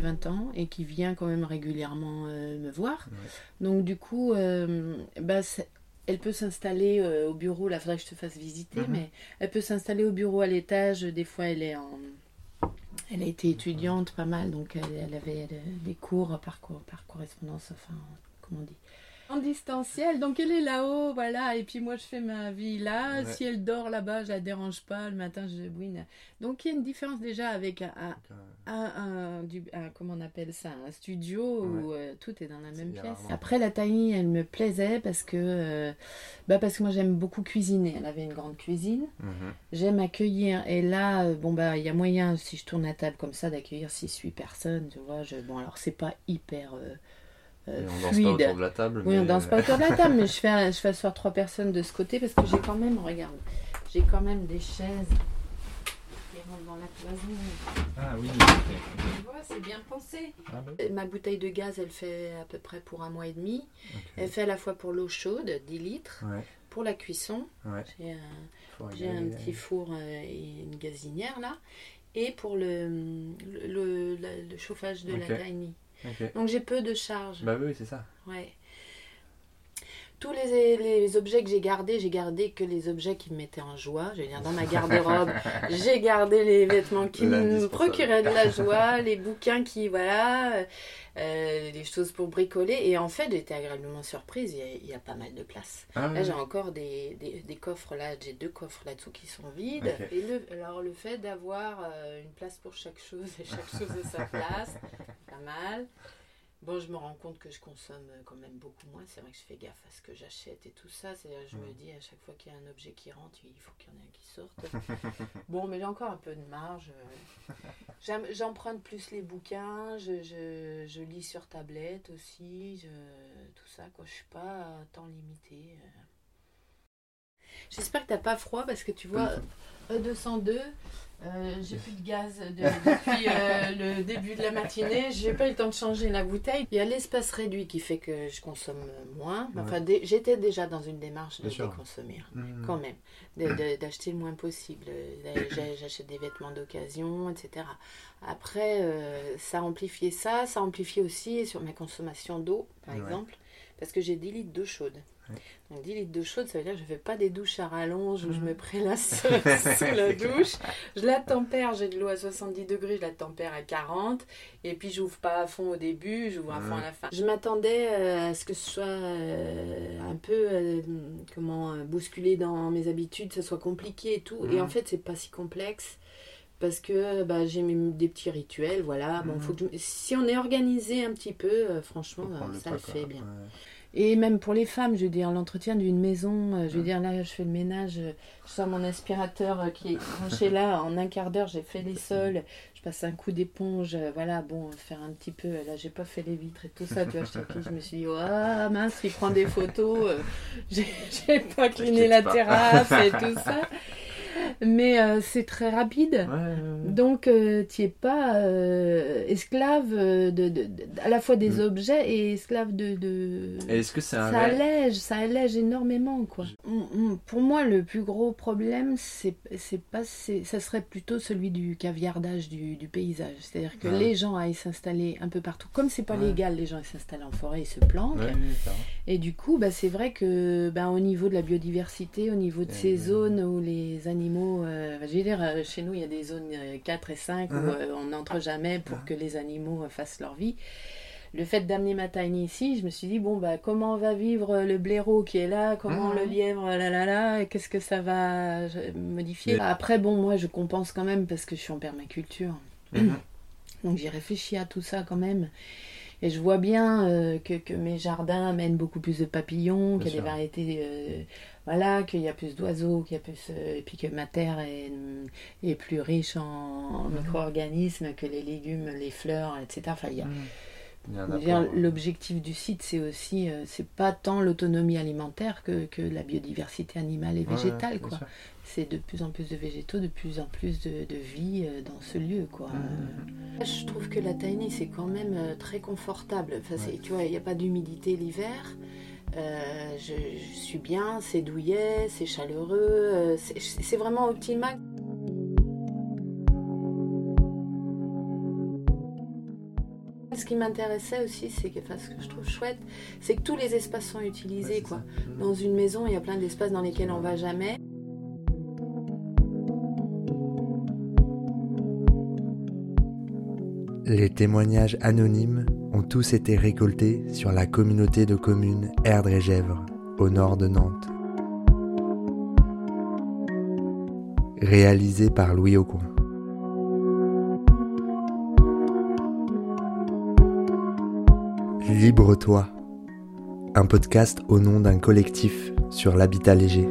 A 20 ans et qui vient quand même régulièrement euh, me voir. Donc, du coup, euh, bah, elle peut s'installer euh, au bureau. Là, il faudrait que je te fasse visiter, Mhm. mais elle peut s'installer au bureau à l'étage. Des fois, elle est en. Elle a été étudiante pas mal, donc elle, elle avait des cours par, par correspondance, enfin, comment on dit En distanciel, donc elle est là-haut, voilà, et puis moi je fais ma vie là. Ouais. Si elle dort là-bas, je la dérange pas, le matin je bouine. Donc il y a une différence déjà avec un, un- un, un- du, un- comment on appelle ça, un studio où euh, tout est dans la même pièce. rarement- Après la taille, elle me plaisait parce que, euh, bah parce que moi j'aime beaucoup cuisiner. Elle avait une grande cuisine. J'aime accueillir. Et là, euh, bon bah il y a moyen si je tourne à table comme ça d'accueillir 6-8 personnes. Tu vois. Je, bon alors c'est pas hyper euh, euh, on danse pas fluide. autour de la table. Oui, on mais, danse euh, pas autour de la table, mais je fais, je fais asseoir trois personnes de ce côté parce que j'ai quand même, regarde, j'ai quand même des chaises qui rentrent dans la cloison. Ah oui, Tu vois, c'est bien pensé. Ah bah. Euh, Ma bouteille de gaz, elle fait à peu près pour un mois et demi. Elle fait à la fois pour l'eau chaude, 10 litres, Ouais, pour la cuisson. ouais. J'ai un, petit four euh, et une gazinière là. Et pour le, le, le- le- le chauffage de la tiny. Donc j'ai peu de charge. Bah oui, c'est ça. Ouais. Tous les, les objets que j'ai gardés, j'ai gardé que les objets qui me mettaient en joie. Je veux dire, dans ma garde-robe, j'ai gardé les vêtements qui me procuraient de la joie, les bouquins qui, voilà, euh, les choses pour bricoler. Et en fait, j'étais agréablement surprise, il y a, il y a pas mal de place. Ah, Là, j'ai encore des, des, des coffres, là, j'ai deux coffres là-dessous qui sont vides. Et le, alors, le fait d'avoir euh, une place pour chaque chose et chaque chose à sa place, pas mal. Bon, je me rends compte que je consomme euh, quand même beaucoup moins. C'est vrai que je fais gaffe à ce que j'achète et tout ça. C'est-à-dire, je me dis à chaque fois qu'il y a un objet qui rentre, il faut qu'il y en ait un qui sorte. bon, mais j'ai encore un peu de marge. euh. J'emprunte plus les bouquins. Je, je, je lis sur tablette aussi. Je, tout ça, quoi. Je suis pas à temps limité. euh. J'espère que t'as pas froid parce que tu vois, E202, euh, j'ai plus de gaz de- depuis euh, le début de la matinée. J'ai pas eu le temps de changer la bouteille. Il y a l'espace réduit qui fait que je consomme moins. Enfin, j'étais déjà dans une démarche de sûr. déconsommer, hein, Mhm. quand même, de- d'acheter le moins possible. J'achète des vêtements d'occasion, etc. Après, euh, ça a amplifié ça. Ça a amplifié aussi sur ma consommation d'eau, par Ouais. exemple, parce que j'ai 10 litres d'eau chaude. Donc 10 litres d'eau chaude, ça veut dire que je fais pas des douches à rallonge où je me prélasse sous la douche. Je la tempère, j'ai de l'eau à 70 degrés, je la tempère à 40. Et puis j'ouvre pas à fond au début, j'ouvre à fond à la fin. Je m'attendais euh, à ce que ce soit euh, un peu euh, comment bousculé dans mes habitudes, ça soit compliqué et tout. Et en fait, c'est pas si complexe. Parce que bah, j'ai des petits rituels, voilà. Bon, faut que je- Si on est organisé un petit peu, euh, franchement, le ça pas, le quoi. fait bien. Ouais. Et même pour les femmes, je veux dire, l'entretien d'une maison, euh, je veux Mm. dire, là, je fais le ménage, euh, je sors mon aspirateur euh, qui est branché là, en un quart d'heure, j'ai fait les sols, je passe un coup d'éponge, voilà, bon, faire un petit peu, là, j'ai pas fait les vitres et tout ça, tu vois, je, je me suis dit, ah mince, il prend des photos, j'ai pas cliné la terrasse et tout ça. Mais euh, c'est très rapide. Ouais, ouais, ouais. Donc, euh, tu n'es pas euh, esclave de, de- de- à la fois des Mm. objets et esclave de. de... Et Est-ce que c'est un Ça rêve allège, ça allège énormément, quoi. Mm, mm. Pour moi, le plus gros problème, c'est c'est pas, c'est- ça serait plutôt celui du caviardage du, du paysage. C'est-à-dire que Ouais. les gens aillent s'installer un peu partout. Comme c'est pas Ouais. légal, les gens ils s'installent en forêt, ils se planquent. Ça. Et du coup, bah, c'est vrai que bah, au niveau de la biodiversité, au niveau de ces ouais. zones où les animaux, euh, je veux dire, euh, chez nous, il y a des zones euh, 4 et 5 où Mhm. euh, on n'entre jamais pour Mhm. que les animaux euh, fassent leur vie. le fait d'amener ma tiny ici, je me suis dit, bon, bah, comment va vivre le blaireau qui est là? Comment Mhm. le lièvre, là, là, là Qu'est-ce que ça va euh, modifier? Mais- Après, bon, moi, je compense quand même parce que je suis en permaculture. Mhm. Donc j'ai réfléchi à tout ça quand même. Et je vois bien euh, que, que mes jardins amènent beaucoup plus de papillons, qu'il y a sûr. des variétés, euh, voilà, qu'il y a plus d'oiseaux, qu'il y a plus, euh, et puis que ma terre est, est plus riche en, en Mhm. micro-organismes que les légumes, les fleurs, etc. Enfin, il y a- Il ouais. L'objectif du site, c'est aussi, euh, c'est pas tant l'autonomie alimentaire que, que la biodiversité animale et végétale, quoi. C'est de plus en plus de végétaux, de plus en plus de, de vie euh, dans ce lieu, quoi. Mhm. Euh, Je trouve que la tiny, c'est quand même euh, très confortable. Enfin, Ouais. Tu vois, il n'y a pas d'humidité l'hiver. Euh, je, je suis bien, c'est douillet, c'est chaleureux, c'est vraiment optimal. Ce qui m'intéressait aussi, c'est que, enfin, ce que je trouve chouette, c'est que tous les espaces sont utilisés, quoi. ça. Mhm. Dans une maison, il y a plein d'espaces dans lesquels on va jamais. Les témoignages anonymes ont tous été récoltés sur la communauté de communes Erdre et Gèvres, au nord de Nantes. Réalisé par Louis Aucoin. Libre-toi, un podcast au nom d'un collectif sur l'habitat léger.